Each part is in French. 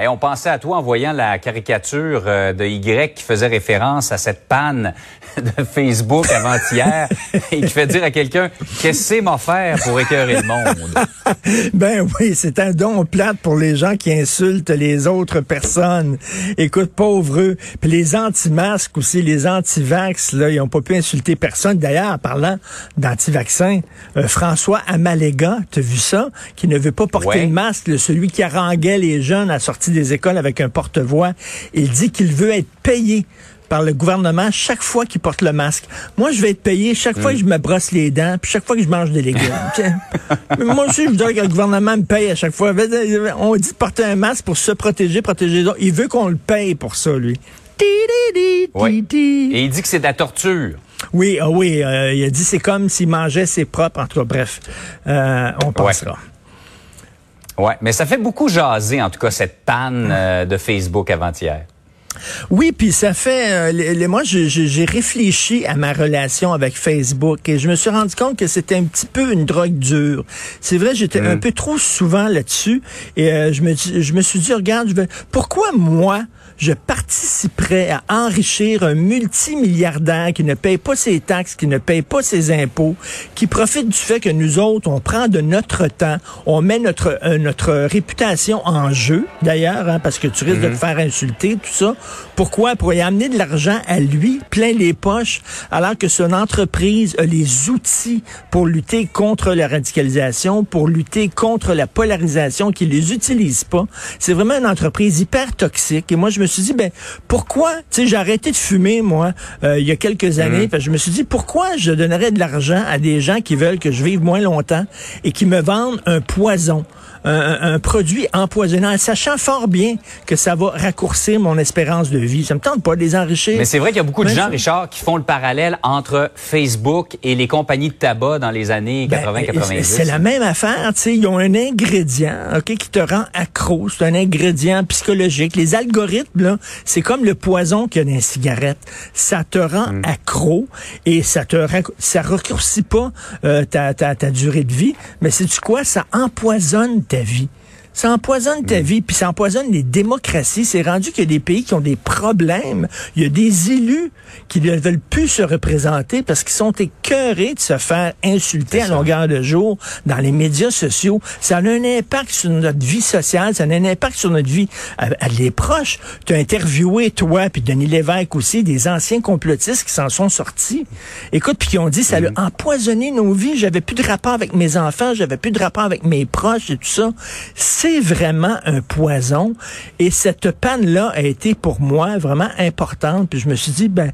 Et on pensait à toi en voyant la caricature euh, de Y qui faisait référence à cette panne de Facebook avant-hier et qui fait dire à quelqu'un qu'est-ce que c'est faire pour écœurer le monde? ben oui, c'est un don plate pour les gens qui insultent les autres personnes. Écoute, pauvre eux. Puis les anti-masques aussi, les anti-vax, là, ils ont pas pu insulter personne. D'ailleurs, en parlant d'anti-vaccins, euh, François Amalega, t'as vu ça? Qui ne veut pas porter Ouais. le masque, celui qui haranguait les jeunes à sortir des écoles avec un porte-voix. Il dit qu'il veut être payé par le gouvernement chaque fois qu'il porte le masque. Moi, je vais être payé chaque fois que je me brosse les dents, puis chaque fois que je mange des légumes. Mais Moi aussi, je voudrais que le gouvernement me paye à chaque fois. On dit de porter un masque pour se protéger, protéger les autres. Il veut qu'on le paye pour ça, lui. Oui. Et il dit que c'est de la torture. Oui, ah oui, euh, il a dit c'est comme s'il mangeait ses propres. En tout cas, bref, euh, on. Ouais, mais ça fait beaucoup jaser en tout cas cette panne euh, de Facebook avant-hier. Oui, puis ça fait. euh, les- les- moi, j'ai réfléchi à ma relation avec Facebook et je me suis rendu compte que c'était un petit peu une drogue dure. C'est vrai, j'étais un peu trop souvent là-dessus et euh, je me je me suis dit, regarde, je vais, pourquoi moi je participerais à enrichir un multimilliardaire qui ne paye pas ses taxes, qui ne paye pas ses impôts, qui profite du fait que nous autres, on prend de notre temps, on met notre euh, notre réputation en jeu, d'ailleurs, hein, parce que tu risques de te faire insulter, tout ça. Pourquoi? Pour y amener de l'argent à lui, plein les poches, alors que son entreprise a les outils pour lutter contre la radicalisation, pour lutter contre la polarisation, qui les utilise pas. C'est vraiment une entreprise hyper toxique. Et moi, je me suis dit, ben, pourquoi? Tu sais, j'ai arrêté de fumer, moi, euh, il y a quelques années. Parce que je me suis dit, pourquoi je donnerais de l'argent à des gens qui veulent que je vive moins longtemps et qui me vendent un poison? Un, un- produit empoisonnant, sachant fort bien que ça va raccourcir mon espérance de vie. Ça me tente pas de les enrichir. Mais c'est vrai qu'il y a beaucoup de Ben, gens, Richard, qui font le parallèle entre Facebook et les compagnies de tabac dans les années Ben, 80-90. C'est la même affaire, tu sais, ils ont un ingrédient, OK, qui te rend accro, c'est un ingrédient psychologique. Les algorithmes là, c'est comme le poison qu'il y a dans les cigarettes. Ça te rend Mm. accro et ça te ça raccourcit pas euh, ta, ta, ta durée de vie, mais c'est tu quoi? Ça empoisonne ta vie. Ça empoisonne Mm. ta vie, puis ça empoisonne les démocraties. C'est rendu qu'il y a des pays qui ont des problèmes. Il y a des élus qui ne veulent plus se représenter parce qu'ils sont écœurés de se faire insulter à longueur de jour dans les médias sociaux. Ça a un impact sur notre vie sociale, ça a un impact sur notre vie à, à les proches. Tu as interviewé, toi, puis Denis Lévesque aussi, des anciens complotistes qui s'en sont sortis. Écoute, puis qui ont dit, ça a empoisonné nos vies. J'avais plus de rapport avec mes enfants, j'avais plus de rapport avec mes proches et tout ça. C'est vraiment un poison. Et cette panne-là a été pour moi vraiment importante. Puis je me suis dit, ben,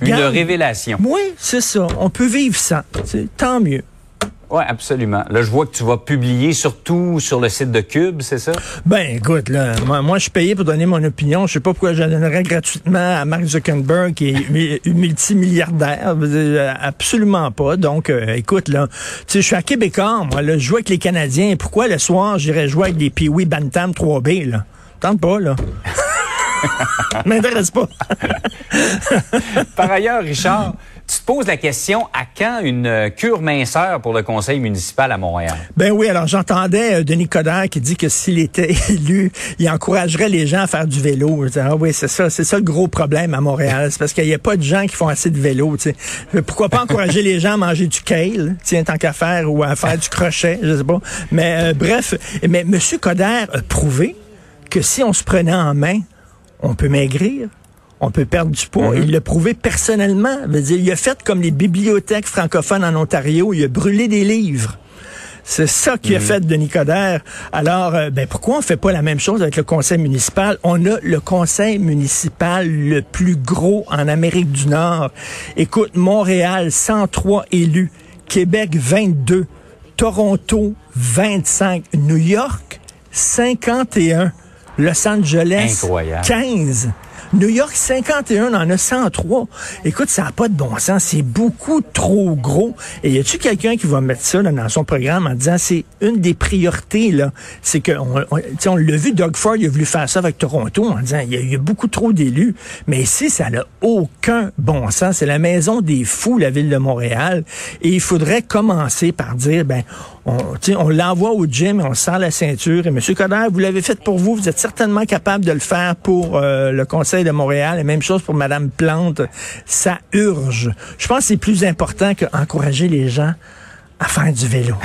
Une regarde, révélation. oui, c'est ça. On peut vivre sans. C'est tant mieux. Oui, absolument. Là, je vois que tu vas publier surtout sur le site de Cube, c'est ça? Ben, écoute, là, moi, moi, je suis payé pour donner mon opinion. Je sais pas pourquoi je la donnerais gratuitement à Mark Zuckerberg, qui est mu- multimilliardaire. Euh, Absolument pas. Donc, euh, écoute, là, tu sais, je suis à Québécois, moi, là, je joue avec les Canadiens. Pourquoi le soir, j'irais jouer avec des Pee-Wee Bantam 3B, là? Tente pas, là. M'intéresse pas. Par ailleurs, Richard, tu te poses la question à quand une euh, cure minceur pour le conseil municipal à Montréal? Ben oui, alors j'entendais euh, Denis Coderre qui dit que s'il était élu, il encouragerait les gens à faire du vélo. Disais, ah oui, c'est ça, c'est ça le gros problème à Montréal. C'est parce qu'il n'y a pas de gens qui font assez de vélo. tu sais. Euh, Pourquoi pas encourager les gens à manger du kale, tiens, tant qu'à ou à faire du crochet, je sais pas. Mais bref, mais M. Coderre a prouvé que si on se prenait en main, on peut maigrir, on peut perdre du poids. Il l'a prouvé personnellement. Veut dire, il a fait comme les bibliothèques francophones en Ontario. Il a brûlé des livres. C'est ça qui a fait Denis Coderre. Alors, euh, ben, pourquoi on fait pas la même chose avec le conseil municipal? On a le conseil municipal le plus gros en Amérique du Nord. Écoute, Montréal, 103 élus. Québec, 22. Toronto, 25. New York, 51. Los Angeles, Incroyable. 15. New York, 51, on en a 103. Écoute, ça n'a pas de bon sens. C'est beaucoup trop gros. Et y a-tu quelqu'un qui va mettre ça là, dans son programme en disant c'est une des priorités, là? C'est que, on, on, on l'a vu, Doug Ford, il a voulu faire ça avec Toronto en disant il y a, y a beaucoup trop d'élus. Mais ici, ça n'a aucun bon sens. C'est la maison des fous, la ville de Montréal. Et il faudrait commencer par dire, ben, on, l'envoie au gym et on serre la ceinture. Et M. Coder, vous l'avez fait pour vous. Vous êtes certainement capable de le faire pour euh, le Conseil de Montréal. Et même chose pour Mme Plante. Ça urge. Je pense que c'est plus important qu'encourager les gens à faire du vélo.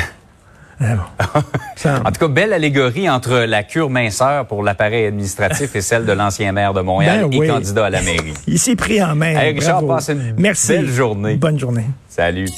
Ça- En tout cas, belle allégorie entre la cure minceur pour l'appareil administratif et celle de l'ancien maire de Montréal Ben et oui. candidat à la mairie. Il s'est pris en main. Hey, Richard, Bravo. passe une Merci. belle journée. Bonne journée. Salut.